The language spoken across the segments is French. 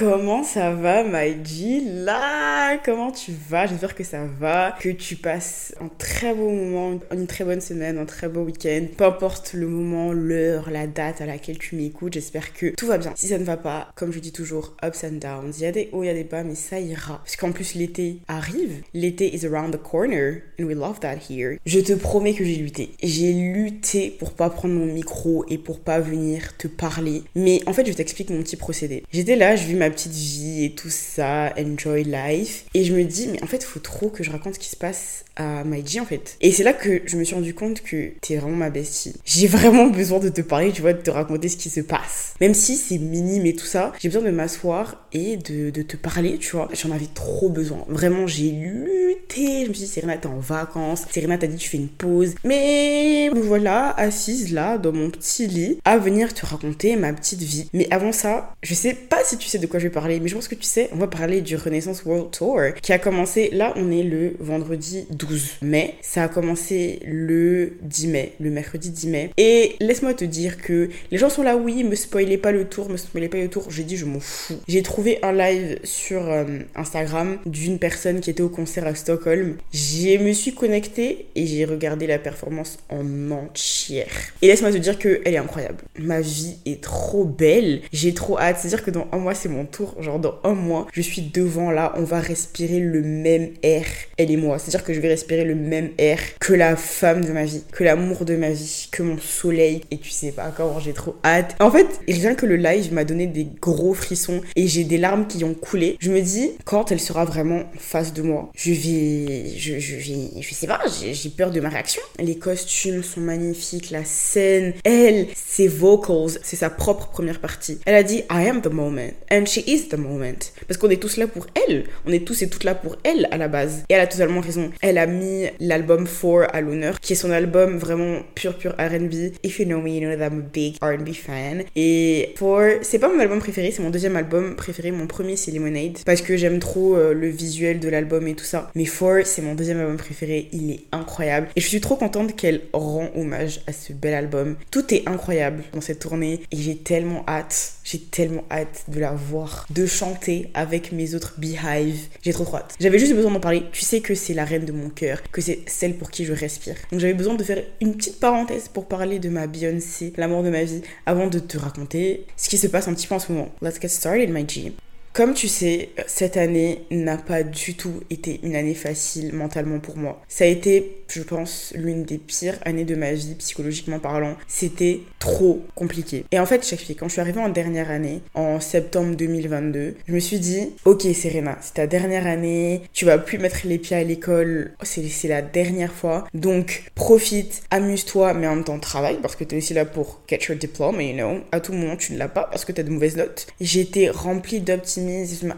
Comment ça va, my G? Là, comment tu vas? J'espère que ça va, que tu passes un très beau moment, une très bonne semaine, un très beau week-end. Peu importe le moment, l'heure, la date à laquelle tu m'écoutes, j'espère que tout va bien. Si ça ne va pas, comme je dis toujours, ups and downs. Il y a des hauts, il y a des bas, mais ça ira. Parce qu'en plus, l'été arrive. L'été is around the corner, and we love that here. Je te promets que j'ai lutté. J'ai lutté pour pas prendre mon micro et pour pas venir te parler. Mais en fait, je t'explique mon petit procédé. J'étais là, je vis ma petite vie et tout ça, enjoy life. Et je me dis, mais en fait, faut trop que je raconte ce qui se passe à Maiji en fait. Et c'est là que je me suis rendu compte que t'es vraiment ma bestie. J'ai vraiment besoin de te parler, tu vois, de te raconter ce qui se passe. Même si c'est minime et tout ça, j'ai besoin de m'asseoir et de, de, te parler, tu vois. J'en avais trop besoin. Vraiment, j'ai lutté. Je me suis dit, Serena, t'es en vacances. Serena t'a dit, tu fais une pause. Mais me voilà, assise là, dans mon petit lit, à venir te raconter ma petite vie. Mais avant ça, je sais pas si tu sais de quoi je vais parler, mais je pense que tu sais, on va parler du Renaissance World Tour qui a commencé, là, on est le vendredi 12 mai. Ça a commencé le 10 mai, le mercredi 10 mai. Et laisse-moi te dire que les gens sont là, oui, me spoilez pas le tour, me spoilez pas le tour. J'ai dit, je m'en fous. J'ai trouvé un live sur euh, Instagram d'une personne qui était au concert à Stockholm. Je me suis connectée et j'ai regardé la performance en entière. Et laisse-moi te dire que elle est incroyable. Ma vie est trop belle. J'ai trop hâte. C'est-à-dire que dans un mois, c'est mon tour. Genre, dans un mois, je suis devant là. On va respirer le même air, elle et moi. C'est-à-dire que je vais respirer le même air que la femme de ma vie, que l'amour de ma vie, que mon soleil. Et tu sais pas comment j'ai trop hâte. En fait, rien que le live m'a donné des gros frissons et j'ai des larmes qui ont coulé. Je me dis, quand elle sera vraiment face de moi, je vais. Je, je vais. Je sais pas, j'ai peur de ma réaction. Les costumes sont magnifiques, la scène, elle, ses vocals, c'est sa propre première partie. Elle a dit, I am the moment. And she is the moment. Parce qu'on est tous là pour elle. On est tous et toutes là pour elle à la base. Et elle a totalement raison. Elle a mis l'album 4 à l'honneur, qui est son album vraiment pur pur R&B. If you know me, you know that I'm a big R&B fan. Et 4, c'est pas mon album préféré, c'est mon deuxième album préféré. Mon premier c'est Lemonade parce que j'aime trop euh, le visuel de l'album et tout ça. Mais 4, c'est mon deuxième album préféré, il est incroyable. Et je suis trop contente qu'elle rend hommage à ce bel album. Tout est incroyable dans cette tournée et j'ai tellement hâte, j'ai tellement hâte de la voir, de chanter avec mes autres Beehive. J'ai trop trop hâte. J'avais juste besoin d'en parler. Tu sais que c'est la reine de mon cœur, que c'est celle pour qui je respire. Donc j'avais besoin de faire une petite parenthèse pour parler de ma Beyoncé, l'amour de ma vie, avant de te raconter ce qui se passe un petit peu en ce moment. Let's get started, my G. Comme tu sais, cette année n'a pas du tout été une année facile mentalement pour moi. Ça a été, je pense, l'une des pires années de ma vie, psychologiquement parlant. C'était trop compliqué. Et en fait, chaque fille, quand je suis arrivée en dernière année, en septembre 2022, je me suis dit, ok Serena, c'est ta dernière année, tu vas plus mettre les pieds à l'école, c'est la dernière fois. Donc, profite, amuse-toi, mais en même temps travaille, parce que tu es aussi là pour get your diploma, you know. À tout moment, tu ne l'as pas parce que tu as de mauvaises notes. J'étais remplie d'optimisme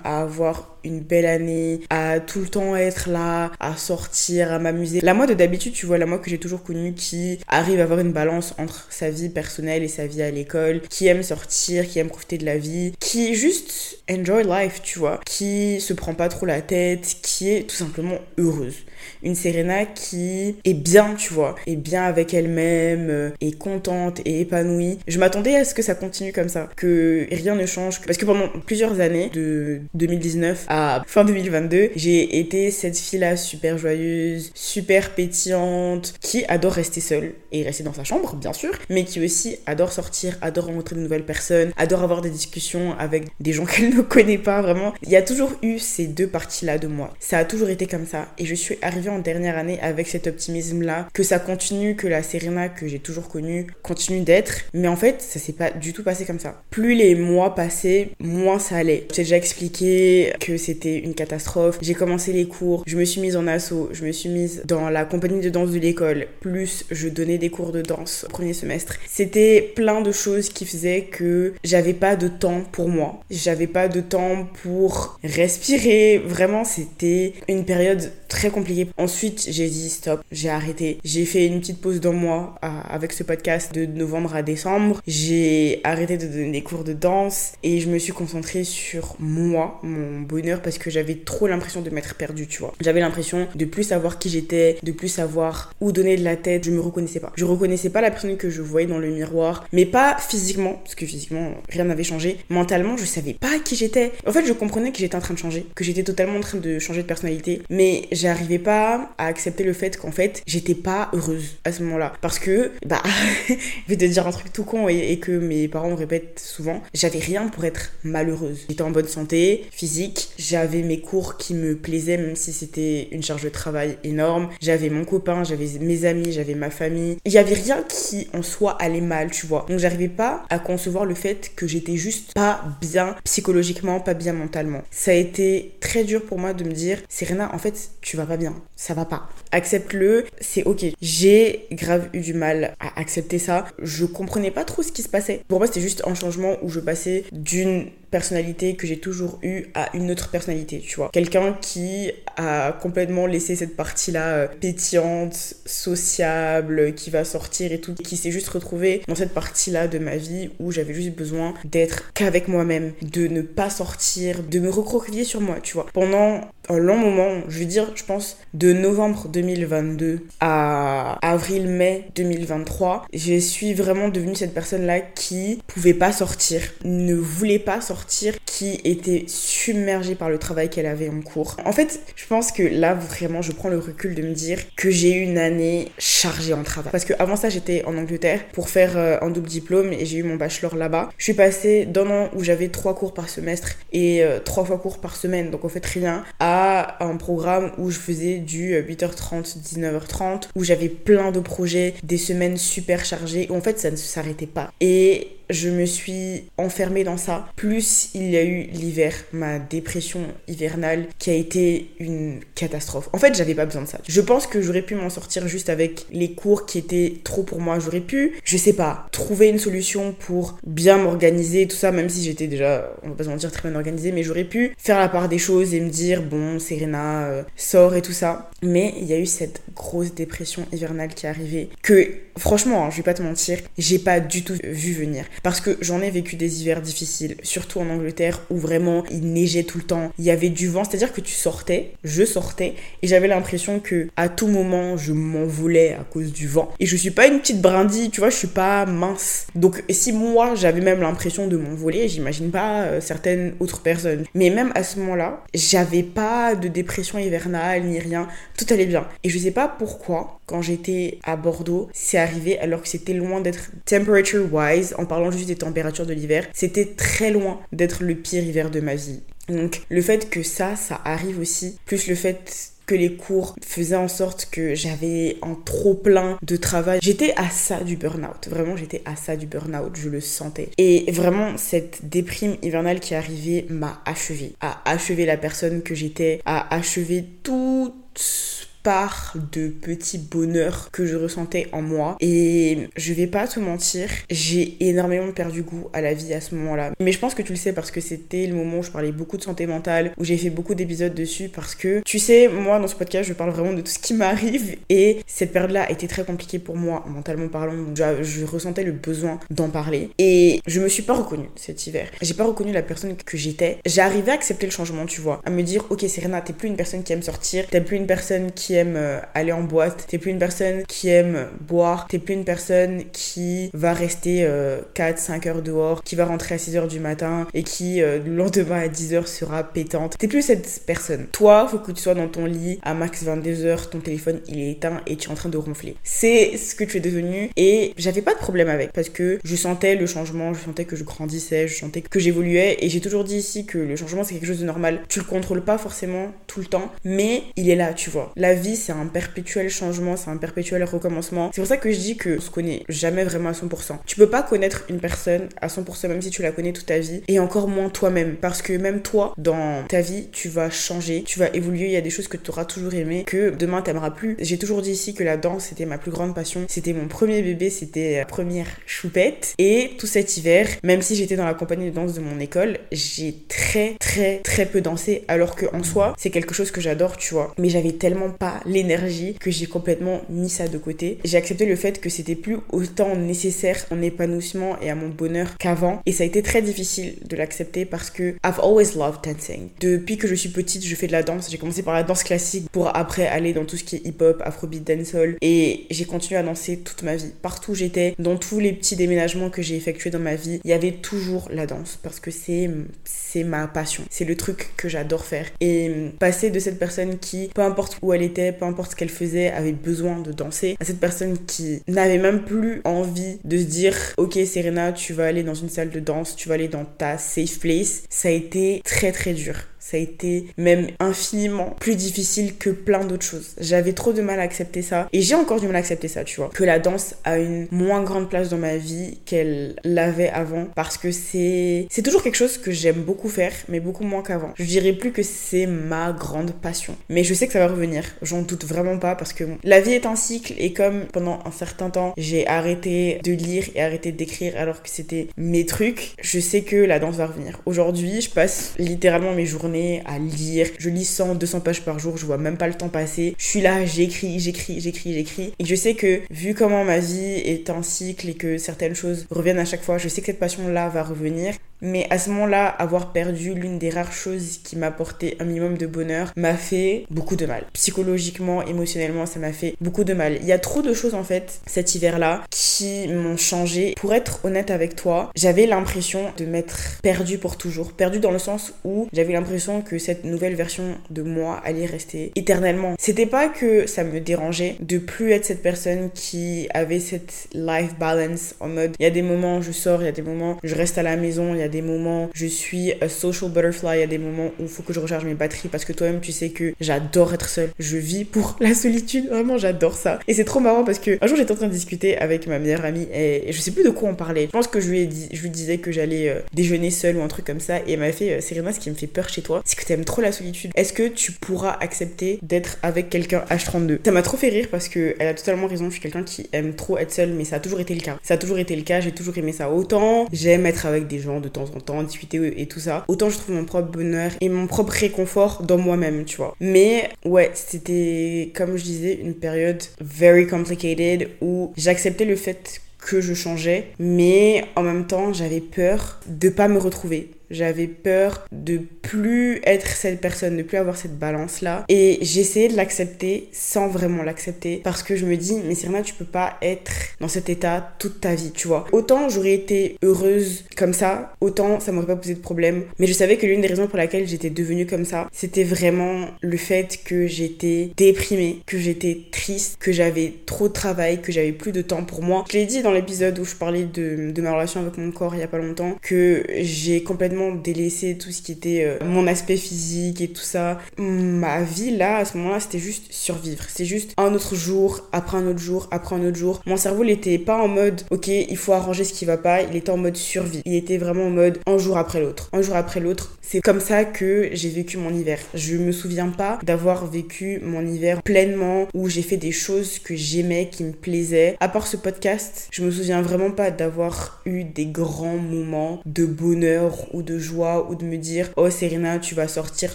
à avoir une belle année, à tout le temps être là, à sortir, à m'amuser. La moi de d'habitude, tu vois, la moi que j'ai toujours connue qui arrive à avoir une balance entre sa vie personnelle et sa vie à l'école, qui aime sortir, qui aime profiter de la vie, qui juste enjoy life, tu vois, qui se prend pas trop la tête, qui est tout simplement heureuse. Une Serena qui est bien, tu vois, est bien avec elle-même, euh, est contente et épanouie. Je m'attendais à ce que ça continue comme ça, que rien ne change, parce que pendant plusieurs années, de 2019 à fin 2022, j'ai été cette fille-là super joyeuse, super pétillante, qui adore rester seule et rester dans sa chambre, bien sûr, mais qui aussi adore sortir, adore rencontrer de nouvelles personnes, adore avoir des discussions avec des gens qu'elle ne connaît pas vraiment. Il y a toujours eu ces deux parties-là de moi. Ça a toujours été comme ça et je suis arrivée en dernière année avec cet optimisme-là, que ça continue, que la Serena que j'ai toujours connue continue d'être, mais en fait, ça s'est pas du tout passé comme ça. Plus les mois passaient, moins ça allait. J'ai déjà expliqué que c'était une catastrophe. J'ai commencé les cours, je me suis mise en assaut, je me suis mise dans la compagnie de danse de l'école, plus je donnais des cours de danse au premier semestre. C'était plein de choses qui faisaient que j'avais pas de temps pour moi. J'avais pas de temps pour respirer. Vraiment, c'était une période très compliquée Ensuite, j'ai dit stop, j'ai arrêté. J'ai fait une petite pause d'un mois avec ce podcast de novembre à décembre. J'ai arrêté de donner des cours de danse et je me suis concentrée sur moi, mon bonheur, parce que j'avais trop l'impression de m'être perdue, tu vois. J'avais l'impression de plus savoir qui j'étais, de plus savoir où donner de la tête. Je me reconnaissais pas. Je reconnaissais pas la personne que je voyais dans le miroir, mais pas physiquement, parce que physiquement, rien n'avait changé. Mentalement, je savais pas qui j'étais. En fait, je comprenais que j'étais en train de changer, que j'étais totalement en train de changer de personnalité, mais j'arrivais pas à accepter le fait qu'en fait, j'étais pas heureuse à ce moment-là. Parce que, bah, je vais te dire un truc tout con et, que mes parents répètent souvent, j'avais rien pour être malheureuse. J'étais en bonne santé physique, j'avais mes cours qui me plaisaient, même si c'était une charge de travail énorme. J'avais mon copain, j'avais mes amis, j'avais ma famille. Il y avait rien qui en soi allait mal, tu vois. Donc j'arrivais pas à concevoir le fait que j'étais juste pas bien psychologiquement, pas bien mentalement. Ça a été très dur pour moi de me dire, Serena, en fait, tu vas pas bien. Ça va pas. Accepte-le, c'est ok. J'ai grave eu du mal à accepter ça. Je comprenais pas trop ce qui se passait. Pour moi, c'était juste un changement où je passais d'une personnalité que j'ai toujours eue à une autre personnalité, tu vois. Quelqu'un qui a complètement laissé cette partie-là euh, pétillante, sociable, qui va sortir et tout, qui s'est juste retrouvé dans cette partie-là de ma vie où j'avais juste besoin d'être qu'avec moi-même, de ne pas sortir, de me recroqueviller sur moi, tu vois. Pendant un long moment, je veux dire, je pense, de novembre 2022 à avril-mai 2023, je suis vraiment devenue cette personne-là qui pouvait pas sortir, ne voulait pas sortir, qui était submergée par le travail qu'elle avait en cours. En fait, je pense que là, vraiment, je prends le recul de me dire que j'ai eu une année chargée en travail. Parce que avant ça, j'étais en Angleterre pour faire euh, un double diplôme et j'ai eu mon bachelor là-bas. Je suis passée d'un an où j'avais trois cours par semestre et euh, trois fois cours par semaine, donc en fait rien, à un programme où je faisais du 8h30, 19h30, où j'avais plein de projets, des semaines super chargées, où en fait ça ne s'arrêtait pas. Et je me suis enfermée dans ça. Plus il y a eu l'hiver, ma dépression hivernale qui a été une catastrophe. En fait, j'avais pas besoin de ça. Je pense que j'aurais pu m'en sortir juste avec les cours qui étaient trop pour moi. J'aurais pu, je sais pas, trouver une solution pour bien m'organiser, tout ça, même si j'étais déjà, on va pas se mentir, très bien organisée, mais j'aurais pu faire la part des choses et me dire, bon, Serena, euh, sort et tout ça. Mais il y a eu cette grosse dépression hivernale qui est arrivée que, franchement, hein, je vais pas te mentir, j'ai pas du tout vu venir. Parce que j'en ai vécu des hivers difficiles, surtout en Angleterre où vraiment il neigeait tout le temps, il y avait du vent, c'est-à-dire que tu sortais, je sortais et j'avais l'impression que à tout moment je m'envolais à cause du vent. Et je suis pas une petite brindille, tu vois, je suis pas mince. Donc si moi j'avais même l'impression de m'envoler, j'imagine pas euh, certaines autres personnes. Mais même à ce moment-là, j'avais pas de dépression hivernale ni rien, tout allait bien. Et je sais pas pourquoi, quand j'étais à Bordeaux, c'est arrivé alors que c'était loin d'être temperature wise en parlant juste des températures de l'hiver, c'était très loin d'être le pire hiver de ma vie. Donc le fait que ça, ça arrive aussi, plus le fait que les cours faisaient en sorte que j'avais un trop plein de travail. J'étais à ça du burn-out. Vraiment, j'étais à ça du burn-out. Je le sentais. Et vraiment, cette déprime hivernale qui est arrivée m'a achevé. A achevé la personne que j'étais, a achevé toute part de petits bonheurs que je ressentais en moi. Et je vais pas te mentir, j'ai énormément perdu goût à la vie à ce moment-là. Mais je pense que tu le sais parce que c'était le moment où je parlais beaucoup de santé mentale, où j'ai fait beaucoup d'épisodes dessus parce que, tu sais, moi dans ce podcast, je parle vraiment de tout ce qui m'arrive et cette période-là été très compliquée pour moi, mentalement parlant. Je, je ressentais le besoin d'en parler et je me suis pas reconnue cet hiver. J'ai pas reconnu la personne que j'étais. Arrivé à accepter le changement, tu vois, à me dire, ok, Serena, t'es plus une personne qui aime sortir, t'es plus une personne qui aime euh, aller en boîte, t'es plus une personne qui aime boire, t'es plus une personne qui va rester 4-5 euh, heures dehors, qui va rentrer à 6 heures du matin et qui euh, le lendemain à 10 heures sera pétante. T'es plus cette personne. Toi, faut que tu sois dans ton lit à max 22 heures, ton téléphone il est éteint et tu es en train de ronfler. C'est ce que tu es devenu et j'avais pas de problème avec parce que je sentais le changement, je sentais que je grandissais, je sentais que j'évoluais et j'ai toujours dit ici que le changement c'est quelque chose de normal. Tu le contrôles pas forcément tout le temps, mais il est là, tu vois. La c'est un perpétuel changement, c'est un perpétuel recommencement. C'est pour ça que je dis que on se connaît jamais vraiment à 100%. Tu peux pas connaître une personne à 100% même si tu la connais toute ta vie et encore moins toi-même parce que même toi dans ta vie, tu vas changer, tu vas évoluer, il y a des choses que tu auras toujours aimé que demain t'aimeras plus. J'ai toujours dit ici que la danse c'était ma plus grande passion, c'était mon premier bébé, c'était la première choupette et tout cet hiver, même si j'étais dans la compagnie de danse de mon école, j'ai très très très peu dansé alors que en soi, c'est quelque chose que j'adore, tu vois. Mais j'avais tellement pas l'énergie que j'ai complètement mis ça de côté. J'ai accepté le fait que c'était plus autant nécessaire en épanouissement et à mon bonheur qu'avant. Et ça a été très difficile de l'accepter parce que I've always loved dancing. Depuis que je suis petite, je fais de la danse. J'ai commencé par la danse classique pour après aller dans tout ce qui est hip-hop, afrobeat, dancehall. Et j'ai continué à danser toute ma vie. Partout où j'étais, dans tous les petits déménagements que j'ai effectués dans ma vie, il y avait toujours la danse parce que c'est c'est ma passion. C'est le truc que j'adore faire. Et passer de cette personne qui, peu importe où elle était, peu importe ce qu'elle faisait, avait besoin de danser, à cette personne qui n'avait même plus envie de se dire, ok Serena, tu vas aller dans une salle de danse, tu vas aller dans ta safe place, ça a été très très dur ça a été même infiniment plus difficile que plein d'autres choses. J'avais trop de mal à accepter ça et j'ai encore du mal à accepter ça, tu vois. Que la danse a une moins grande place dans ma vie qu'elle l'avait avant parce que c'est c'est toujours quelque chose que j'aime beaucoup faire mais beaucoup moins qu'avant. Je dirais plus que c'est ma grande passion. Mais je sais que ça va revenir, j'en doute vraiment pas parce que la vie est un cycle et comme pendant un certain temps, j'ai arrêté de lire et arrêté d'écrire alors que c'était mes trucs, je sais que la danse va revenir. Aujourd'hui, je passe littéralement mes journées à lire. Je lis 100, 200 pages par jour, je vois même pas le temps passer. Je suis là, j'écris, j'écris, j'écris, j'écris. Et je sais que vu comment ma vie est un cycle et que certaines choses reviennent à chaque fois, je sais que cette passion-là va revenir. Mais à ce moment-là, avoir perdu l'une des rares choses qui m'apportait un minimum de bonheur m'a fait beaucoup de mal. Psychologiquement, émotionnellement, ça m'a fait beaucoup de mal. Il y a trop de choses en fait cet hiver-là qui m'ont changé. Pour être honnête avec toi, j'avais l'impression de m'être perdue pour toujours. Perdue dans le sens où j'avais l'impression que cette nouvelle version de moi allait rester éternellement. C'était pas que ça me dérangeait de plus être cette personne qui avait cette life balance en mode il y a des moments je sors, il y a des moments je reste à la maison, il y a des moments, je suis a social butterfly, il y a des moments où il faut que je recharge mes batteries parce que toi-même tu sais que j'adore être seule. Je vis pour la solitude, vraiment j'adore ça. Et c'est trop marrant parce que un jour j'étais en train de discuter avec ma meilleure amie et, je sais plus de quoi on parlait. Je pense que je lui, ai dit, je lui disais que j'allais euh, déjeuner seule ou un truc comme ça et elle m'a fait euh, Serena, ce qui me fait peur chez toi, c'est que tu aimes trop la solitude. Est-ce que tu pourras accepter d'être avec quelqu'un H32 Ça m'a trop fait rire parce que elle a totalement raison, je suis quelqu'un qui aime trop être seule mais ça a toujours été le cas. Ça a toujours été le cas, j'ai toujours aimé ça autant. J'aime être avec des gens de temps en temps, discuter et tout ça, autant je trouve mon propre bonheur et mon propre réconfort dans moi-même, tu vois. Mais ouais, c'était, comme je disais, une période very complicated où j'acceptais le fait que je changeais, mais en même temps, j'avais peur de pas me retrouver j'avais peur de plus être cette personne, de plus avoir cette balance-là. Et j'essayais de l'accepter sans vraiment l'accepter. Parce que je me dis, mais Serena, tu peux pas être dans cet état toute ta vie, tu vois. Autant j'aurais été heureuse comme ça, autant ça m'aurait pas posé de problème. Mais je savais que l'une des raisons pour laquelle j'étais devenue comme ça, c'était vraiment le fait que j'étais déprimée, que j'étais triste, que j'avais trop de travail, que j'avais plus de temps pour moi. Je l'ai dit dans l'épisode où je parlais de, de ma relation avec mon corps il y a pas longtemps, que j'ai complètement délaissé tout ce qui était euh, mon aspect physique et tout ça. Ma vie là, à ce moment-là, c'était juste survivre. C'est juste un autre jour, après un autre jour, après un autre jour. Mon cerveau, il était pas en mode, ok, il faut arranger ce qui va pas. Il était en mode survie. Il était vraiment en mode un jour après l'autre. Un jour après l'autre. C'est comme ça que j'ai vécu mon hiver. Je me souviens pas d'avoir vécu mon hiver pleinement où j'ai fait des choses que j'aimais, qui me plaisaient. À part ce podcast, je me souviens vraiment pas d'avoir eu des grands moments de bonheur ou de joie ou de me dire oh Serena tu vas sortir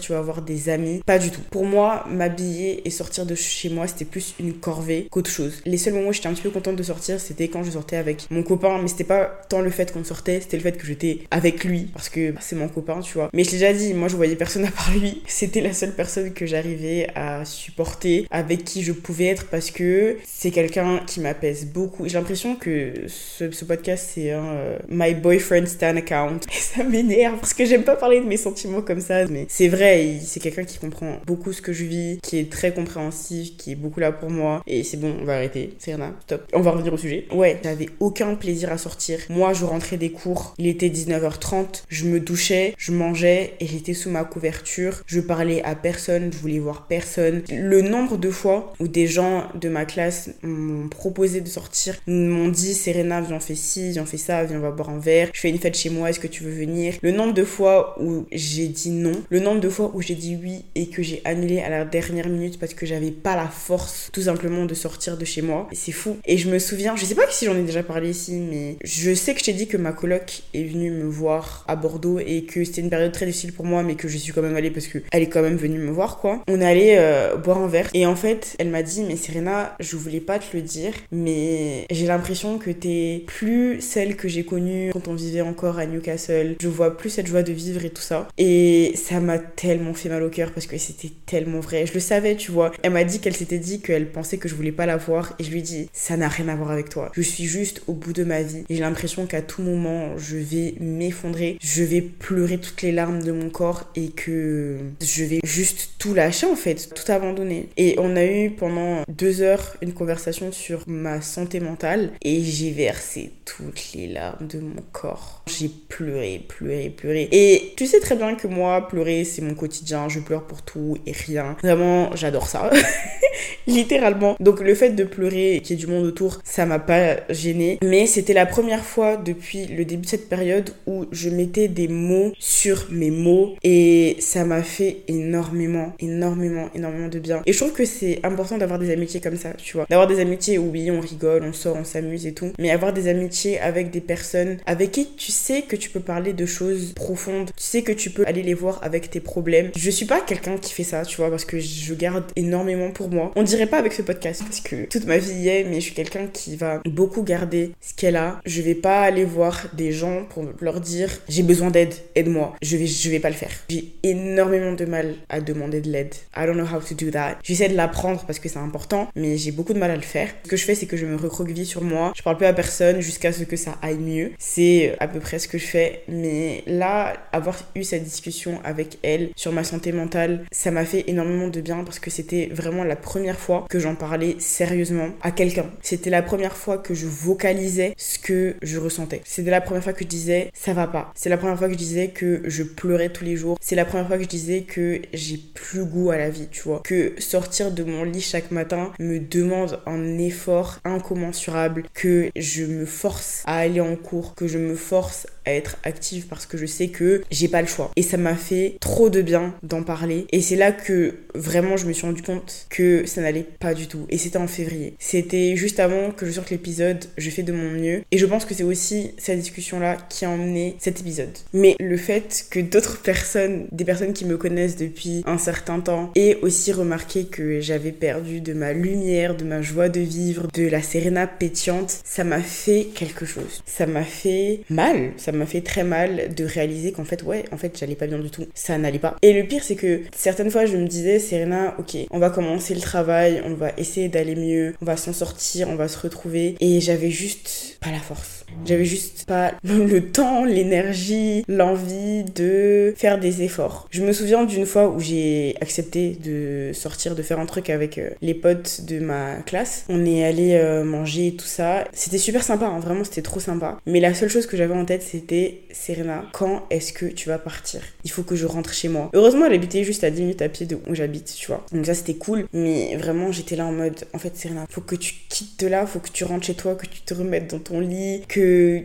tu vas avoir des amis. Pas du tout. Pour moi m'habiller et sortir de chez moi c'était plus une corvée qu'autre chose. Les seuls moments où j'étais un petit peu contente de sortir c'était quand je sortais avec mon copain mais c'était pas tant le fait qu'on sortait c'était le fait que j'étais avec lui parce que c'est mon copain tu vois. Mais je l'ai déjà dit moi je voyais personne à part lui. C'était la seule personne que j'arrivais à supporter avec qui je pouvais être parce que c'est quelqu'un qui m'apaise beaucoup. J'ai l'impression que ce, podcast c'est un euh, my boyfriend stan account. Et ça m'énerve parce que j'aime pas parler de mes sentiments comme ça, mais c'est vrai, c'est quelqu'un qui comprend beaucoup ce que je vis, qui est très compréhensif, qui est beaucoup là pour moi. Et c'est bon, on va arrêter. Rien, stop. On va revenir au sujet. Ouais, j'avais aucun plaisir à sortir. Moi, je rentrais des cours, il était 19h30, je me douchais, je mangeais et j'étais sous ma couverture. Je parlais à personne, je voulais voir personne. Le nombre de fois où des gens de ma classe m'ont proposé de sortir, m'ont dit Serena, viens, on fait ci, viens, on fait ça, viens, on va boire un verre. Je fais une fête chez moi, est-ce que tu veux venir? Le nombre de fois où j'ai dit non, le nombre de fois où j'ai dit oui et que j'ai annulé à la dernière minute parce que j'avais pas la force tout simplement de sortir de chez moi. C'est fou. Et je me souviens, je sais pas si j'en ai déjà parlé ici, mais je sais que je t'ai dit que ma coloc est venue me voir à Bordeaux et que c'était une période très difficile pour moi, mais que je suis quand même allée parce que elle est quand même venue me voir, quoi. On est allé euh, boire un verre et en fait, elle m'a dit, mais Serena, je voulais pas te le dire, mais j'ai l'impression que t'es plus celle que j'ai connue quand on vivait encore à Newcastle. Je vois plus cette joie de vivre et tout ça. Et ça m'a tellement fait mal au cœur parce que c'était tellement vrai. Je le savais, tu vois. Elle m'a dit qu'elle s'était dit qu'elle pensait que je voulais pas la voir et je lui dit, ça n'a rien à voir avec toi. Je suis juste au bout de ma vie. J'ai l'impression qu'à tout moment, je vais m'effondrer. Je vais pleurer toutes les larmes de mon corps et que je vais juste tout lâcher en fait, tout abandonner. Et on a eu pendant deux heures une conversation sur ma santé mentale et j'ai versé toutes les larmes de mon corps. J'ai pleuré, pleuré, pleuré. Et tu sais très bien que moi, pleurer, c'est mon quotidien. Je pleure pour tout et rien. Vraiment, j'adore ça. Littéralement. Donc le fait de pleurer et qu'il y ait du monde autour, ça m'a pas gêné. Mais c'était la première fois depuis le début de cette période où je mettais des mots sur mes mots et ça m'a fait énormément, énormément, énormément de bien. Et je trouve que c'est important d'avoir des amitiés comme ça, tu vois. D'avoir des amitiés où oui, on rigole, on sort, on s'amuse et tout. Mais avoir des amitiés avec des personnes avec qui tu sais que tu peux parler de choses profondes. Tu sais que tu peux aller les voir avec tes problèmes. Je suis pas quelqu'un qui fait ça, tu vois, parce que je garde énormément pour moi. On dirait pas avec ce podcast parce que toute ma vie y est, mais je suis quelqu'un qui va beaucoup garder ce qu'elle a. Je vais pas aller voir des gens pour leur dire j'ai besoin d'aide, aide-moi. Je vais, je vais pas le faire. J'ai énormément de mal à demander de l'aide. I don't know how to do that. J'essaie de l'apprendre parce que c'est important, mais j'ai beaucoup de mal à le faire. Ce que je fais, c'est que je me recroqueville sur moi. Je parle plus à personne jusqu'à ce que ça aille mieux. C'est à peu près ce que je fais. Mais là, avoir eu cette discussion avec elle sur ma santé mentale, ça m'a fait énormément de bien parce que c'était vraiment la première fois que j'en parlais sérieusement à quelqu'un. C'était la première fois que je vocalisais ce que je ressentais. C'était la première fois que je disais ça va pas. C'est la première fois que je disais que je pleurais tous les jours. C'est la première fois que je disais que j'ai plus goût à la vie, tu vois. Que sortir de mon lit chaque matin me demande un effort incommensurable, que je me force à aller en cours, que je me force à être active parce que je sais que j'ai pas le choix. Et ça m'a fait trop de bien d'en parler. Et c'est là que vraiment je me suis rendu compte que ça n'allait pas du tout. Et c'était en février. C'était juste avant que je sorte l'épisode, je fais de mon mieux. Et je pense que c'est aussi cette discussion-là qui a emmené cet épisode. Mais le fait que d'autres personnes, des personnes qui me connaissent depuis un certain temps, aient aussi remarqué que j'avais perdu de ma lumière, de ma joie de vivre, de la Serena pétillante, ça m'a fait quelque chose. Ça m'a fait mal. Ça m'a fait très mal de réaliser qu'en fait, ouais, en fait, j'allais pas bien du tout. Ça n'allait pas. Et le pire, c'est que certaines fois, je me disais, Serena, ok, on va commencer le travail, on va essayer d'aller mieux, on va s'en sortir, on va se retrouver. Et j'avais juste pas la force. J'avais juste pas le temps, l'énergie, l'envie de faire des efforts. Je me souviens d'une fois où j'ai accepté de sortir, de faire un truc avec euh, les potes de ma classe. On est allé euh, manger et tout ça. C'était super sympa, hein, vraiment c'était trop sympa. Mais la seule chose que j'avais en tête c'était Serena, quand est-ce que tu vas partir? Il faut que je rentre chez moi. Heureusement elle habitait juste à 10 minutes à pied de où j'habite, tu vois. Donc ça c'était cool. Mais vraiment j'étais là en mode, en fait Serena, faut que tu quittes de là, faut que tu rentres chez toi, que tu te remettes dans ton lit,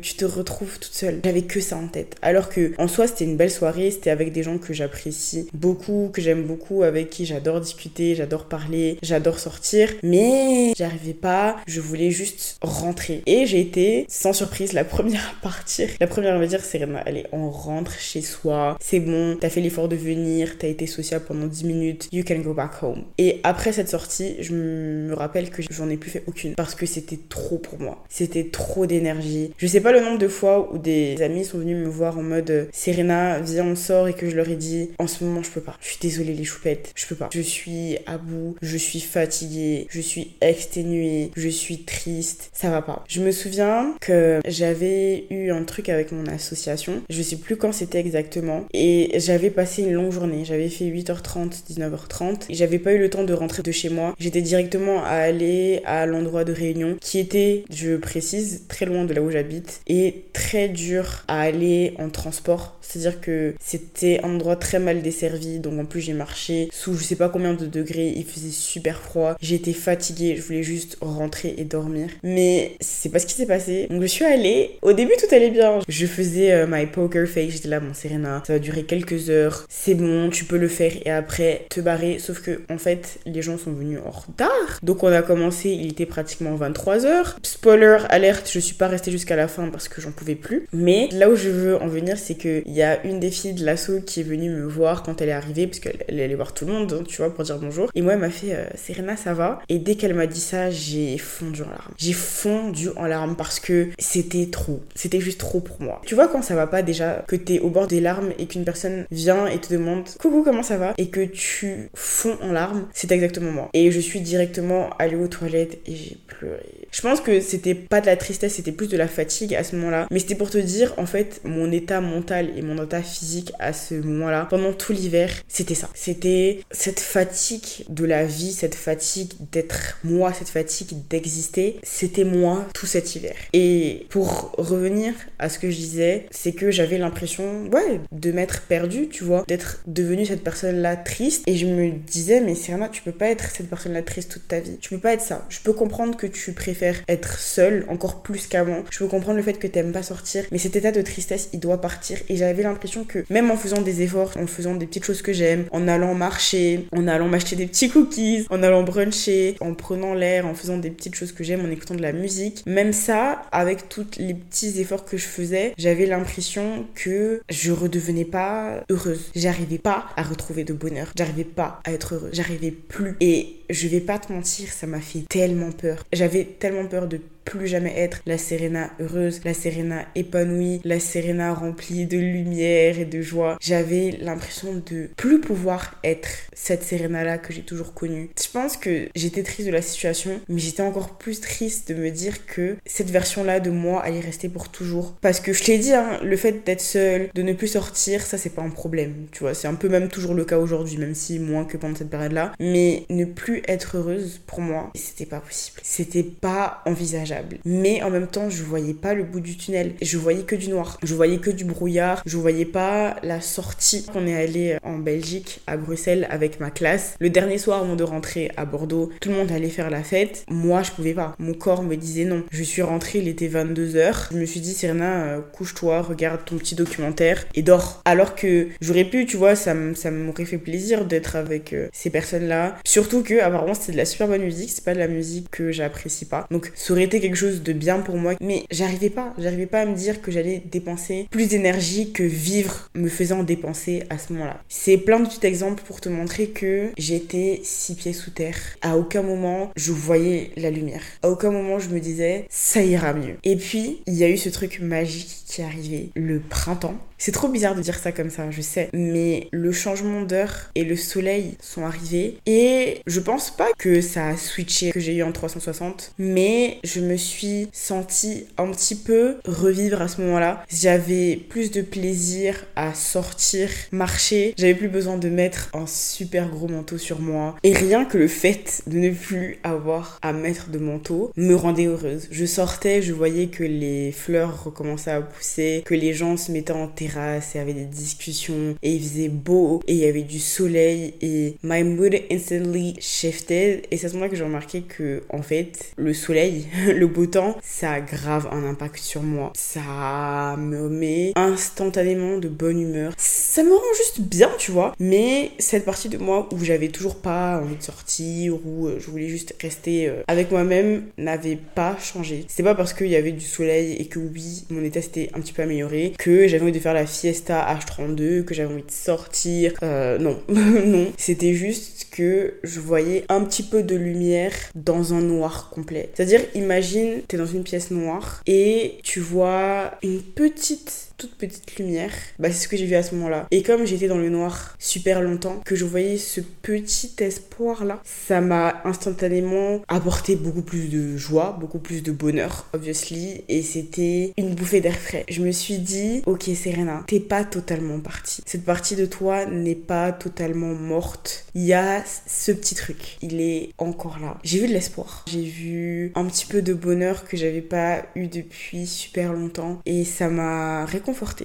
tu te retrouves toute seule. J'avais que ça en tête. Alors que en soi c'était une belle soirée, c'était avec des gens que j'apprécie beaucoup, que j'aime beaucoup, avec qui j'adore discuter, j'adore parler, j'adore sortir. Mais j'arrivais pas, je voulais juste rentrer. Et j'ai été sans surprise la première à partir. La première à me dire Serena, allez, on rentre chez soi, c'est bon, t'as fait l'effort de venir, t'as été sociable pendant 10 minutes, you can go back home. Et après cette sortie, je me rappelle que j'en ai plus fait aucune parce que c'était trop pour moi. C'était trop d'énergie. Je sais pas le nombre de fois où des amis sont venus me voir en mode Serena, viens, on sort et que je leur ai dit en ce moment, je peux pas. Je suis désolée, les choupettes, je peux pas. Je suis à bout, je suis fatiguée, je suis exténuée, je suis triste, ça va pas. Je me souviens que j'avais eu un truc avec mon association, je sais plus quand c'était exactement, et j'avais passé une longue journée. J'avais fait 8h30, 19h30, et j'avais pas eu le temps de rentrer de chez moi. J'étais directement à aller à l'endroit de réunion qui était, je précise, très loin de là où j'habite est très dur à aller en transport. C'est-à-dire que c'était un endroit très mal desservi, donc en plus j'ai marché sous je sais pas combien de degrés, il faisait super froid, j'étais fatiguée, je voulais juste rentrer et dormir. Mais c'est pas ce qui s'est passé. Donc je suis allée, au début tout allait bien. Je faisais euh, my poker face, j'étais là, mon Serena, ça va durer quelques heures, c'est bon, tu peux le faire et après te barrer. Sauf que en fait, les gens sont venus en retard. Donc on a commencé, il était pratiquement 23h. Spoiler, alerte, je suis pas restée jusqu'à la fin parce que j'en pouvais plus. Mais là où je veux en venir, c'est qu'il y a une des filles de l'assaut qui est venue me voir quand elle est arrivée, parce qu'elle allait voir tout le monde, hein, tu vois, pour dire bonjour. Et moi, elle m'a fait euh, Serena, ça va? Et dès qu'elle m'a dit ça, j'ai fondu en larmes. J'ai fondu en larmes parce que c'était trop. C'était juste trop pour moi. Tu vois, quand ça va pas déjà, que t'es au bord des larmes et qu'une personne vient et te demande coucou, comment ça va? Et que tu fonds en larmes, c'est exactement moi. Et je suis directement allée aux toilettes et j'ai pleuré. Je pense que c'était pas de la tristesse, c'était plus de la fatigue à ce moment-là. Mais c'était pour te dire, en fait, mon état mental et mon état physique à ce moment-là, pendant tout l'hiver, c'était ça. C'était cette fatigue de la vie, cette fatigue d'être moi, cette fatigue d'exister. C'était moi tout cet hiver. Et pour revenir à ce que je disais, c'est que j'avais l'impression, ouais, de m'être perdue, tu vois, d'être devenue cette personne-là triste. Et je me disais, mais Serena, tu peux pas être cette personne-là triste toute ta vie. Tu peux pas être ça. Je peux comprendre que tu préfères être seule encore plus qu'avant. Je peux comprendre le fait que t'aimes pas sortir, mais cet état de tristesse, il doit partir. Et j'avais l'impression que même en faisant des efforts, en faisant des petites choses que j'aime, en allant marcher, en allant m'acheter des petits cookies, en allant bruncher, en prenant l'air, en faisant des petites choses que j'aime, en écoutant de la musique, même ça, avec tous les petits efforts que je faisais, j'avais l'impression que je redevenais pas heureuse. J'arrivais pas à retrouver de bonheur. J'arrivais pas à être heureuse. J'arrivais plus. Et je vais pas te mentir, ça m'a fait tellement peur. J'avais tellement peur de plus jamais être la Serena heureuse, la Serena épanouie, la Serena remplie de lumière et de joie. J'avais l'impression de plus pouvoir être cette Serena là que j'ai toujours connue. Je pense que j'étais triste de la situation, mais j'étais encore plus triste de me dire que cette version là de moi allait rester pour toujours. Parce que je t'ai dit, hein, le fait d'être seule, de ne plus sortir, ça c'est pas un problème. Tu vois, c'est un peu même toujours le cas aujourd'hui, même si moins que pendant cette période là. Mais ne plus être heureuse pour moi, c'était pas possible. C'était pas envisageable mais en même temps, je voyais pas le bout du tunnel. Je voyais que du noir. Je voyais que du brouillard. Je voyais pas la sortie. On est allé en Belgique, à Bruxelles, avec ma classe. Le dernier soir avant de rentrer à Bordeaux, tout le monde allait faire la fête. Moi, je pouvais pas. Mon corps me disait non. Je suis rentrée, il était 22h. Je me suis dit, Serena, euh, couche-toi, regarde ton petit documentaire et dors. Alors que j'aurais pu, tu vois, ça m'aurait fait plaisir d'être avec euh, ces personnes-là. Surtout que, apparemment, c'était de la super bonne musique. C'est pas de la musique que j'apprécie pas. Donc, ça aurait été quelque chose de bien pour moi. Mais j'arrivais pas, j'arrivais pas à me dire que j'allais dépenser plus d'énergie que vivre me faisant dépenser à ce moment-là. C'est plein de petits exemples pour te montrer que j'étais six pieds sous terre. À aucun moment je voyais la lumière. À aucun moment je me disais ça ira mieux. Et puis il y a eu ce truc magique qui est arrivé, le printemps. C'est trop bizarre de dire ça comme ça, je sais, mais le changement d'heure et le soleil sont arrivés et je pense pas que ça a switché que j'ai eu en 360, mais je me suis sentie un petit peu revivre à ce moment-là. J'avais plus de plaisir à sortir, marcher, j'avais plus besoin de mettre un super gros manteau sur moi et rien que le fait de ne plus avoir à mettre de manteau me rendait heureuse. Je sortais, je voyais que les fleurs recommençaient à pousser, que les gens se mettaient en terrasse et avait des discussions et il faisait beau et il y avait du soleil et my mood instantly shifted et c'est à ce moment-là que j'ai remarqué que en fait le soleil, le beau temps, ça a grave un impact sur moi. Ça me met instantanément de bonne humeur. Ça me rend juste bien, tu vois. Mais cette partie de moi où j'avais toujours pas envie de sortir ou euh, je voulais juste rester euh, avec moi-même n'avait pas changé. C'était pas parce qu'il y avait du soleil et que oui, mon état s'était un petit peu amélioré que j'avais envie de faire la fiesta H32, que j'avais envie de sortir. Euh, non, non. C'était juste que je voyais un petit peu de lumière dans un noir complet. C'est-à-dire, imagine, t'es dans une pièce noire et tu vois une petite toute petite lumière, bah c'est ce que j'ai vu à ce moment-là. Et comme j'étais dans le noir super longtemps, que je voyais ce petit espoir là, ça m'a instantanément apporté beaucoup plus de joie, beaucoup plus de bonheur, obviously, et c'était une bouffée d'air frais. Je me suis dit, ok, Serena, t'es pas totalement partie. Cette partie de toi n'est pas totalement morte. Il y a ce petit truc. Il est encore là. J'ai vu de l'espoir. J'ai vu un petit peu de bonheur que j'avais pas eu depuis super longtemps. Et ça m'a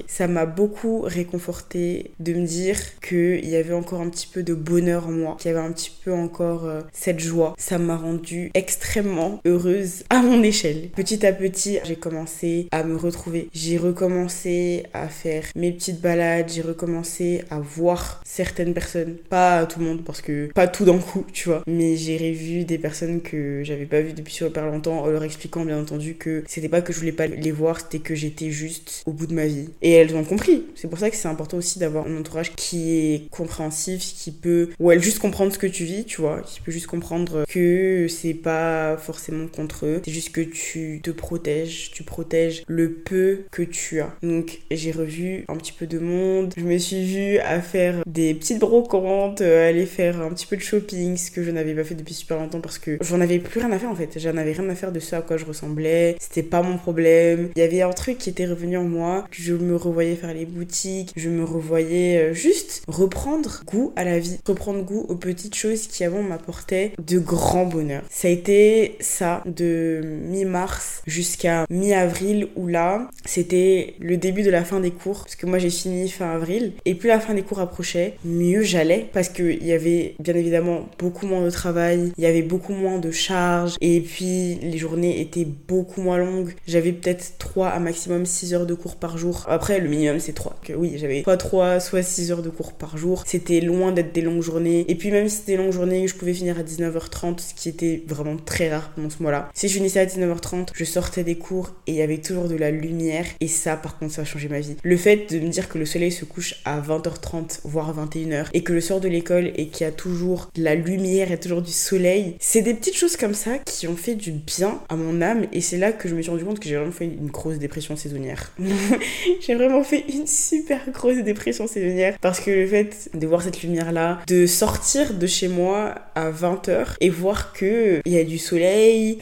Ça m'a beaucoup réconforté de me dire qu'il y avait encore un petit peu de bonheur en moi. Qu'il y avait un petit peu encore euh, cette joie. Ça m'a rendue extrêmement heureuse à mon échelle. Petit à petit, j'ai commencé à me retrouver. J'ai recommencé à faire mes petites balades. J'ai recommencé à voir certaines personnes. Pas tout le monde parce que pas tout d'un coup, tu vois. Mais j'ai revu des personnes que j'avais pas vues depuis super longtemps en leur expliquant bien entendu que c'était pas que je voulais pas les voir, c'était que j'étais juste au bout de ma Et elles ont compris. C'est pour ça que c'est important aussi d'avoir un entourage qui est compréhensif, qui peut, ou elle juste comprendre ce que tu vis, tu vois, qui peut juste comprendre que c'est pas forcément contre eux, c'est juste que tu te protèges, tu protèges le peu que tu as. Donc j'ai revu un petit peu de monde, je me suis vue à faire des petites brocantes, euh, aller faire un petit peu de shopping, ce que je n'avais pas fait depuis super longtemps parce que j'en avais plus rien à faire en fait. J'en avais rien à faire de ce à quoi je ressemblais. C'était pas mon problème. Il y avait un truc qui était revenu en moi. Je me revoyais faire les boutiques. Je me revoyais euh, juste reprendre goût à la vie. Reprendre goût aux petites choses qui avant m'apportaient de grands bonheurs. Ça a été ça de mi-mars jusqu'à mi-avril où là, c'était le début de la fin des cours. Parce que moi j'ai fini fin avril. Et plus la fin des cours approchait, mieux j'allais. Parce qu'il y avait bien évidemment beaucoup moins de travail, il y avait beaucoup moins de charges et puis les journées étaient beaucoup moins longues. J'avais peut-être 3 à maximum 6 heures de cours par jour. Après, le minimum c'est 3. Que oui, j'avais soit 3, soit 6 heures de cours par jour. C'était loin d'être des longues journées. Et puis même si c'était des longues journées, je pouvais finir à 19h30, ce qui était vraiment très rare pendant ce mois-là. Si je finissais à 19h30, je sortais des cours et il y avait toujours de la lumière. Et ça, par contre, ça a changé ma vie. Le fait de me dire que le soleil se couche à 20h30, voire 21h, et que le sort de l'école et qu'il y a toujours de la lumière et toujours du soleil. C'est des petites choses comme ça qui ont fait du bien à mon âme et c'est là que je me suis rendu compte que j'ai vraiment fait une grosse dépression saisonnière. j'ai vraiment fait une super grosse dépression saisonnière parce que le fait de voir cette lumière là, de sortir de chez moi à 20h et voir que il y a du soleil,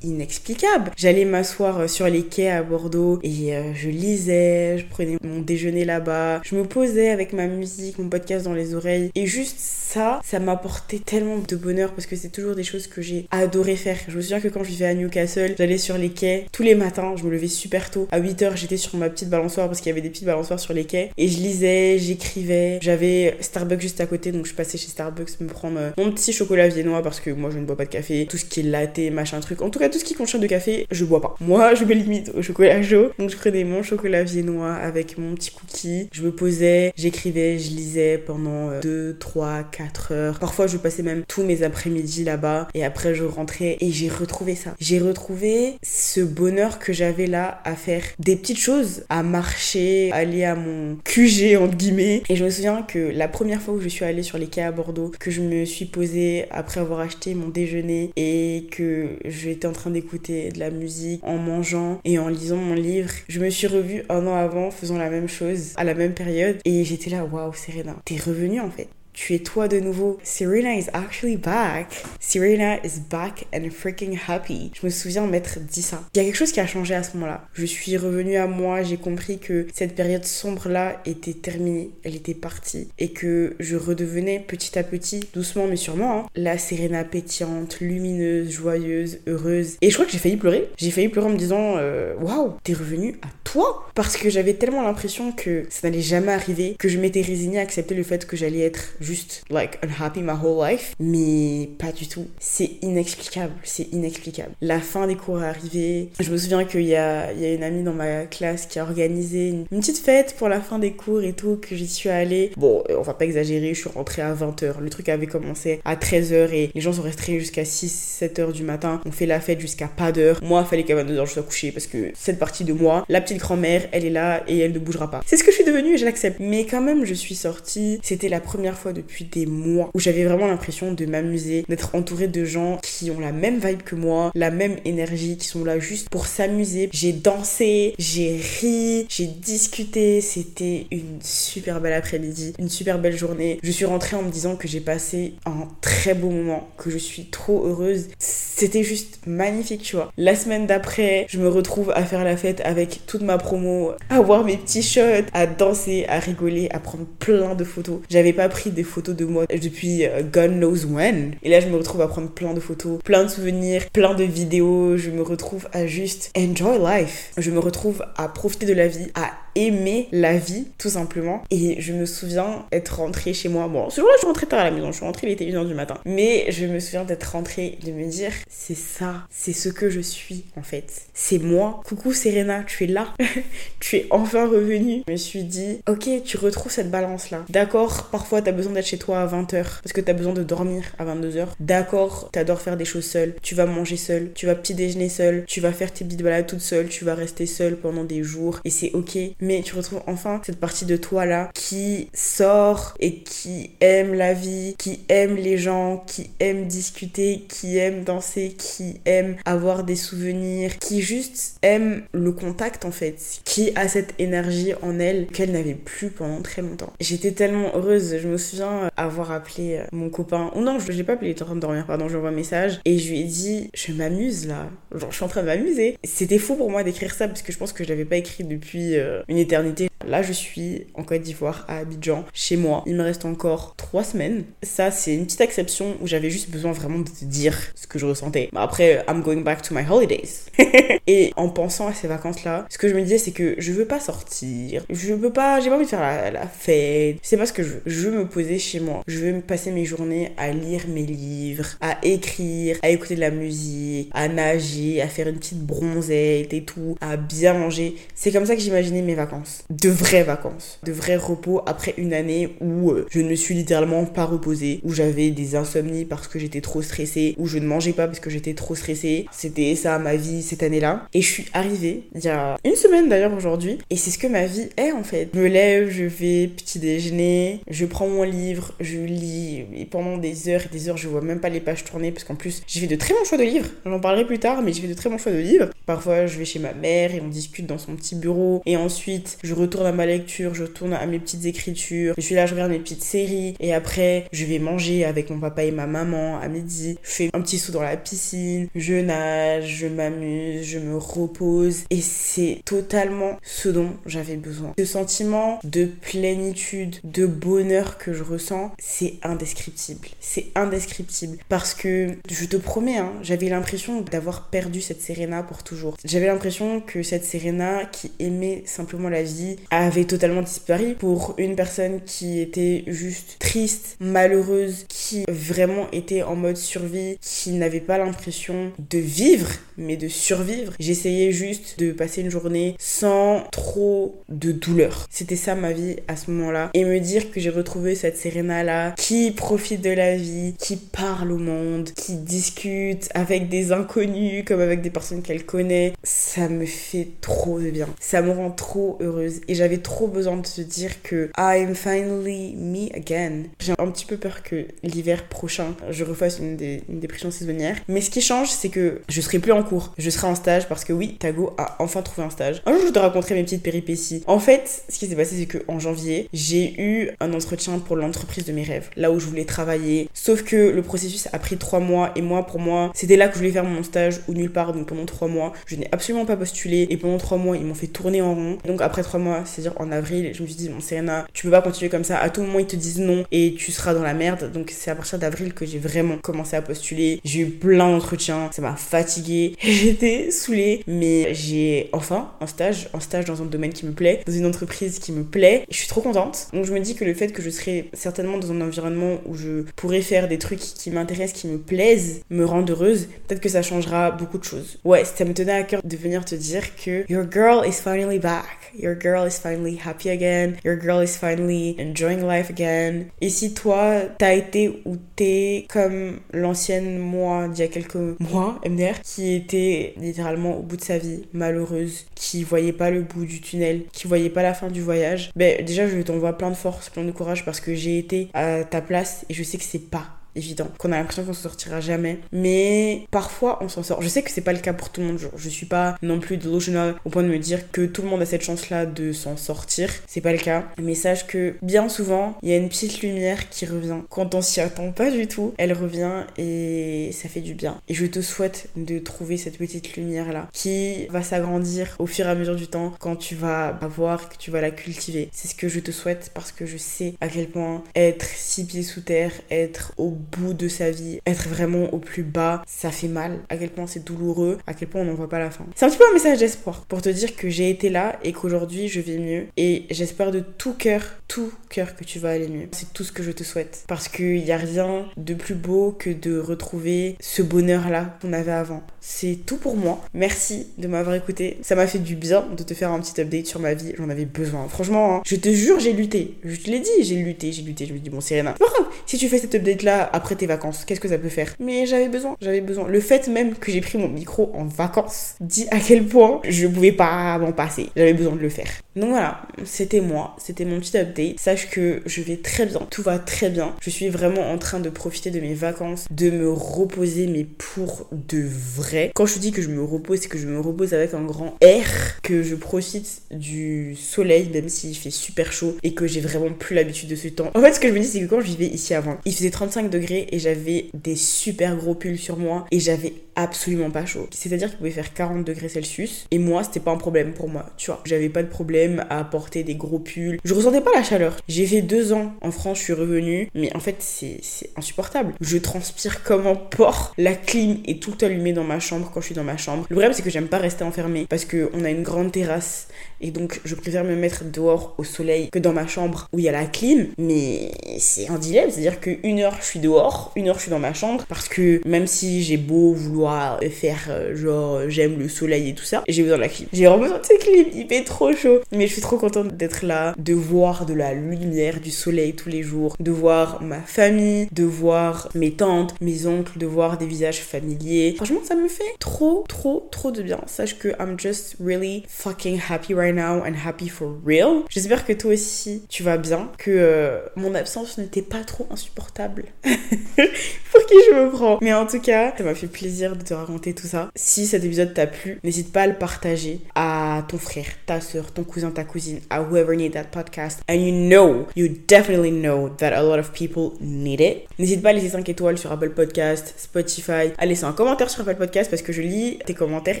inexplicable. J'allais m'asseoir euh, sur les quais à Bordeaux et euh, je lisais, je prenais mon déjeuner là-bas, je me posais avec ma musique, mon podcast dans les oreilles et juste ça, ça m'apportait tellement de bonheur parce que c'est toujours des choses que j'ai adoré faire. Je me souviens que quand je vivais à Newcastle, j'allais sur les quais tous les matins, je me levais super tôt. À 8h, j'étais sur ma petite balançoire parce qu'il y avait des petites balançoires sur les quais et je lisais, j'écrivais. J'avais Starbucks juste à côté donc je passais chez Starbucks me prendre euh, mon petit chocolat viennois parce que moi je ne bois pas de café, tout ce qui est latte, machin truc. En tout cas, tout ce qui contient de café, je bois pas. Moi, je me limite au chocolat chaud. Donc, je prenais mon chocolat viennois avec mon petit cookie. Je me posais, j'écrivais, je lisais pendant 2, 3, 4 heures. Parfois, je passais même tous mes après-midi là-bas. Et après, je rentrais et j'ai retrouvé ça. J'ai retrouvé ce bonheur que j'avais là à faire des petites choses, à marcher, aller à mon QG, entre guillemets. Et je me souviens que la première fois où je suis allée sur les quais à Bordeaux, que je me suis posée après avoir acheté mon déjeuner et que j'étais en train d'écouter de la musique en mangeant et en lisant mon livre. Je me suis revue un an avant faisant la même chose à la même période et j'étais là, waouh, Serena, t'es revenue en fait tu es toi de nouveau. Serena is actually back. Serena is back and freaking happy. Je me souviens m'être dit ça. Il y a quelque chose qui a changé à ce moment-là. Je suis revenue à moi, j'ai compris que cette période sombre-là était terminée, elle était partie et que je redevenais petit à petit, doucement mais sûrement, hein, la Serena pétillante, lumineuse, joyeuse, heureuse. Et je crois que j'ai failli pleurer. J'ai failli pleurer en me disant euh, waouh, t'es revenue à toi? Parce que j'avais tellement l'impression que ça n'allait jamais arriver que je m'étais résignée à accepter le fait que j'allais être juste like unhappy my whole life, mais pas du tout. C'est inexplicable, c'est inexplicable. La fin des cours est arrivée. Je me souviens qu'il y a, il y a une amie dans ma classe qui a organisé une, petite fête pour la fin des cours et tout, que j'y suis allée. Bon, on va pas exagérer, je suis rentrée à 20h. Le truc avait commencé à 13h et les gens sont restés jusqu'à 6-7h du matin. On fait la fête jusqu'à pas d'heure. Moi, fallait qu'à 22h je sois couchée parce que cette partie de moi, la petite grand-mère, elle est là et elle ne bougera pas. C'est ce que je suis devenue et je l'accepte. Mais quand même, je suis sortie. C'était la première fois depuis des mois où j'avais vraiment l'impression de m'amuser, d'être entourée de gens qui ont la même vibe que moi, la même énergie, qui sont là juste pour s'amuser. J'ai dansé, j'ai ri, j'ai discuté. C'était une super belle après-midi, une super belle journée. Je suis rentrée en me disant que j'ai passé un très beau moment, que je suis trop heureuse. C'était juste magnifique, tu vois. La semaine d'après, je me retrouve à faire la fête avec toute ma promo, à voir mes petits shots, à danser, à rigoler, à prendre plein de photos. J'avais pas pris des photos de moi depuis euh, God knows when. Et là, je me retrouve à prendre plein de photos, plein de souvenirs, plein de vidéos. Je me retrouve à juste enjoy life. Je me retrouve à profiter de la vie, à aimer la vie, tout simplement. Et je me souviens être rentrée chez moi. Bon, ce jour-là, je suis rentrée tard à la maison. Je suis rentrée, il était 1h du matin. Mais je me souviens d'être rentrée, de me dire, c'est ça, c'est ce que je suis, en fait. C'est moi. Coucou Serena, tu es là? tu es enfin revenue. Je me suis dit, ok, tu retrouves cette balance-là. D'accord, parfois t'as besoin d'être chez toi à 20h parce que t'as besoin de dormir à 22h. D'accord, t'adores faire des choses seule. Tu vas manger seule. Tu vas petit déjeuner seule. Tu vas faire tes petites balades toute seule. Tu vas rester seule pendant des jours. Et c'est ok. Tu retrouves enfin cette partie de toi là qui sort et qui aime la vie, qui aime les gens, qui aime discuter, qui aime danser, qui aime avoir des souvenirs, qui juste aime le contact en fait, qui a cette énergie en elle qu'elle n'avait plus pendant très longtemps. J'étais tellement heureuse, je me souviens avoir appelé mon copain, ou non, je l'ai pas appelé, il était en train de dormir, pardon, je lui envoie un message, et je lui ai dit, je m'amuse là, genre je suis en train de m'amuser. C'était fou pour moi d'écrire ça parce que je pense que je l'avais pas écrit depuis euh, une éternité. Là, je suis en Côte d'Ivoire, à Abidjan, chez moi. Il me reste encore trois semaines. Ça, c'est une petite exception où j'avais juste besoin vraiment de te dire ce que je ressentais. Mais après, I'm going back to my holidays. et en pensant à ces vacances-là, ce que je me disais, c'est que je veux pas sortir. Je veux pas, j'ai pas envie de faire la, fête. C'est pas ce que je veux. Je veux me poser chez moi. Je veux passer mes journées à lire mes livres, à écrire, à écouter de la musique, à nager, à faire une petite bronzette et tout, à bien manger. C'est comme ça que j'imaginais mes vacances. Vraies vacances. De vrais repos après une année où euh, je ne suis littéralement pas reposée, où j'avais des insomnies parce que j'étais trop stressée, où je ne mangeais pas parce que j'étais trop stressée. C'était ça ma vie cette année-là. Et je suis arrivée il y a une semaine d'ailleurs aujourd'hui. Et c'est ce que ma vie est en fait. Je me lève, je vais petit déjeuner, je prends mon livre, je lis et pendant des heures et des heures je vois même pas les pages tourner parce qu'en plus j'ai fait de très bons choix de livres. J'en parlerai plus tard mais j'ai fait de très bons choix de livres. Parfois je vais chez ma mère et on discute dans son petit bureau et ensuite je retourne à ma lecture, je retourne à mes petites écritures. Je suis là, je regarde mes petites séries et après je vais manger avec mon papa et ma maman à midi. Je fais un petit saut dans la piscine, je nage, je m'amuse, je me repose et c'est totalement ce dont j'avais besoin. Ce sentiment de plénitude, de bonheur que je ressens, c'est indescriptible. C'est indescriptible parce que je te promets, hein, j'avais l'impression d'avoir perdu cette Serena pour toujours. J'avais l'impression que cette Serena qui aimait simplement la vie avait totalement disparu pour une personne qui était juste triste, malheureuse, qui vraiment était en mode survie, qui n'avait pas l'impression de vivre, mais de survivre. J'essayais juste de passer une journée sans trop de douleur. C'était ça ma vie à ce moment-là. Et me dire que j'ai retrouvé cette Serena là qui profite de la vie, qui parle au monde, qui discute avec des inconnus comme avec des personnes qu'elle connaît, ça me fait trop de bien. Ça me rend trop heureuse. J'avais trop besoin de te dire que I am finally me again. J'ai un petit peu peur que l'hiver prochain, je refasse une, une dépression saisonnière. Mais ce qui change, c'est que je serai plus en cours. Je serai en stage parce que oui, Tago a enfin trouvé un stage. Un jour, je te raconterai mes petites péripéties. En fait, ce qui s'est passé, c'est que en janvier, j'ai eu un entretien pour l'entreprise de mes rêves, là où je voulais travailler. Sauf que le processus a pris trois mois et moi, pour moi, c'était là que je voulais faire mon stage ou nulle part. Donc pendant trois mois, je n'ai absolument pas postulé et pendant trois mois, ils m'ont fait tourner en rond. Donc après trois mois, c'est-à-dire en avril, je me suis dit, bon, Serena, tu peux pas continuer comme ça. À tout moment, ils te disent non et tu seras dans la merde. Donc c'est à partir d'avril que j'ai vraiment commencé à postuler. J'ai eu plein d'entretiens, ça m'a fatiguée. J'étais saoulée, mais j'ai enfin un stage, un stage dans un domaine qui me plaît, dans une entreprise qui me plaît. Je suis trop contente. Donc je me dis que le fait que je serai certainement dans un environnement où je pourrais faire des trucs qui m'intéressent, qui me plaisent, me rendent heureuse, peut-être que ça changera beaucoup de choses. Ouais, ça me tenait à cœur de venir te dire que your girl is finally back. Your girl is finally happy again. Your girl is finally enjoying life again. Et si toi, t'as été ou t'es comme l'ancienne moi d'il y a quelques mois, MDR, qui était littéralement au bout de sa vie, malheureuse, qui voyait pas le bout du tunnel, qui voyait pas la fin du voyage, ben déjà je t'envoie plein de force, plein de courage parce que j'ai été à ta place et je sais que c'est pas évident, qu'on a l'impression qu'on s'en sortira jamais. Mais parfois, on s'en sort. Je sais que c'est pas le cas pour tout le monde. Je suis pas non plus delusional au point de me dire que tout le monde a cette chance-là de s'en sortir. C'est pas le cas. Mais sache que bien souvent, il y a une petite lumière qui revient. Quand on s'y attend pas du tout, elle revient et ça fait du bien. Et je te souhaite de trouver cette petite lumière-là qui va s'agrandir au fur et à mesure du temps quand tu vas voir que tu vas la cultiver. C'est ce que je te souhaite parce que je sais à quel point être six pieds sous terre, être au bout de sa vie, être vraiment au plus bas, ça fait mal. À quel point c'est douloureux, à quel point on n'en voit pas la fin. C'est un petit peu un message d'espoir pour te dire que j'ai été là et qu'aujourd'hui je vais mieux. Et j'espère de tout cœur, tout cœur que tu vas aller mieux. C'est tout ce que je te souhaite. Parce qu'il n'y a rien de plus beau que de retrouver ce bonheur-là qu'on avait avant. C'est tout pour moi. Merci de m'avoir écouté. Ça m'a fait du bien de te faire un petit update sur ma vie. J'en avais besoin. Franchement, hein, je te jure, j'ai lutté. Je te l'ai dit, j'ai lutté, j'ai lutté. Je me dis, bon, Serena, pas grave. Si tu fais cette update-là après tes vacances, qu'est-ce que ça peut faire? Mais j'avais besoin, j'avais besoin. Le fait même que j'ai pris mon micro en vacances dit à quel point je pouvais pas m'en passer. J'avais besoin de le faire. Donc voilà, c'était moi, c'était mon petit update. Sache que je vais très bien, tout va très bien. Je suis vraiment en train de profiter de mes vacances, de me reposer, mais pour de vrai. Quand je dis que je me repose, c'est que je me repose avec un grand R, que je profite du soleil, même s'il fait super chaud, et que j'ai vraiment plus l'habitude de ce temps. En fait, ce que je me dis, c'est que quand je vivais ici avant, il faisait 35 degrés et j'avais des super gros pulls sur moi et j'avais absolument pas chaud. C'est-à-dire qu'il pouvait faire 40 degrés Celsius et moi, c'était pas un problème pour moi, tu vois. J'avais pas de problème à porter des gros pulls. Je ressentais pas la chaleur. J'ai fait deux ans en France, je suis revenue, mais en fait, c'est insupportable. Je transpire comme un porc. La clim est tout allumée dans ma chambre quand je suis dans ma chambre. Le problème, c'est que j'aime pas rester enfermée parce qu'on a une grande terrasse et donc je préfère me mettre dehors au soleil que dans ma chambre où il y a la clim. Mais c'est un dilemme, c'est-à-dire qu'une heure je suis dehors, une heure je suis dans ma chambre parce que même si j'ai beau vouloir faire euh, genre j'aime le soleil et tout ça, j'ai besoin de la clim. J'ai vraiment besoin de cette clim, il fait trop chaud. Mais je suis trop contente d'être là, de voir de la lumière, du soleil tous les jours, de voir ma famille, de voir mes tantes, mes oncles, de voir des visages familiers. Franchement, ça me fait trop, trop, trop de bien. Sache que I'm just really fucking happy right now and happy for real. J'espère que toi aussi tu vas bien, que euh, mon absence n'était pas trop insupportable. pour qui je me prends. Mais en tout cas, ça m'a fait plaisir de te raconter tout ça. Si cet épisode t'a plu, n'hésite pas à le partager à ton frère, ta soeur, ton cousin, ta cousine, à whoever need that podcast. And you know, you definitely know that a lot of people need it. N'hésite pas à laisser 5 étoiles sur Apple Podcast, Spotify, à laisser un commentaire sur Apple Parce que je lis tes commentaires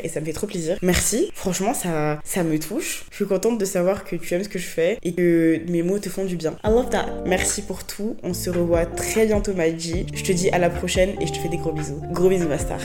et ça me fait trop plaisir. Merci. Franchement, ça, ça me touche. Je suis contente de savoir que tu aimes ce que je fais et que mes mots te font du bien. I love that. Merci pour tout. On se revoit très bientôt, Maji. Je te dis à la prochaine et je te fais des gros bisous. Gros bisous, ma star.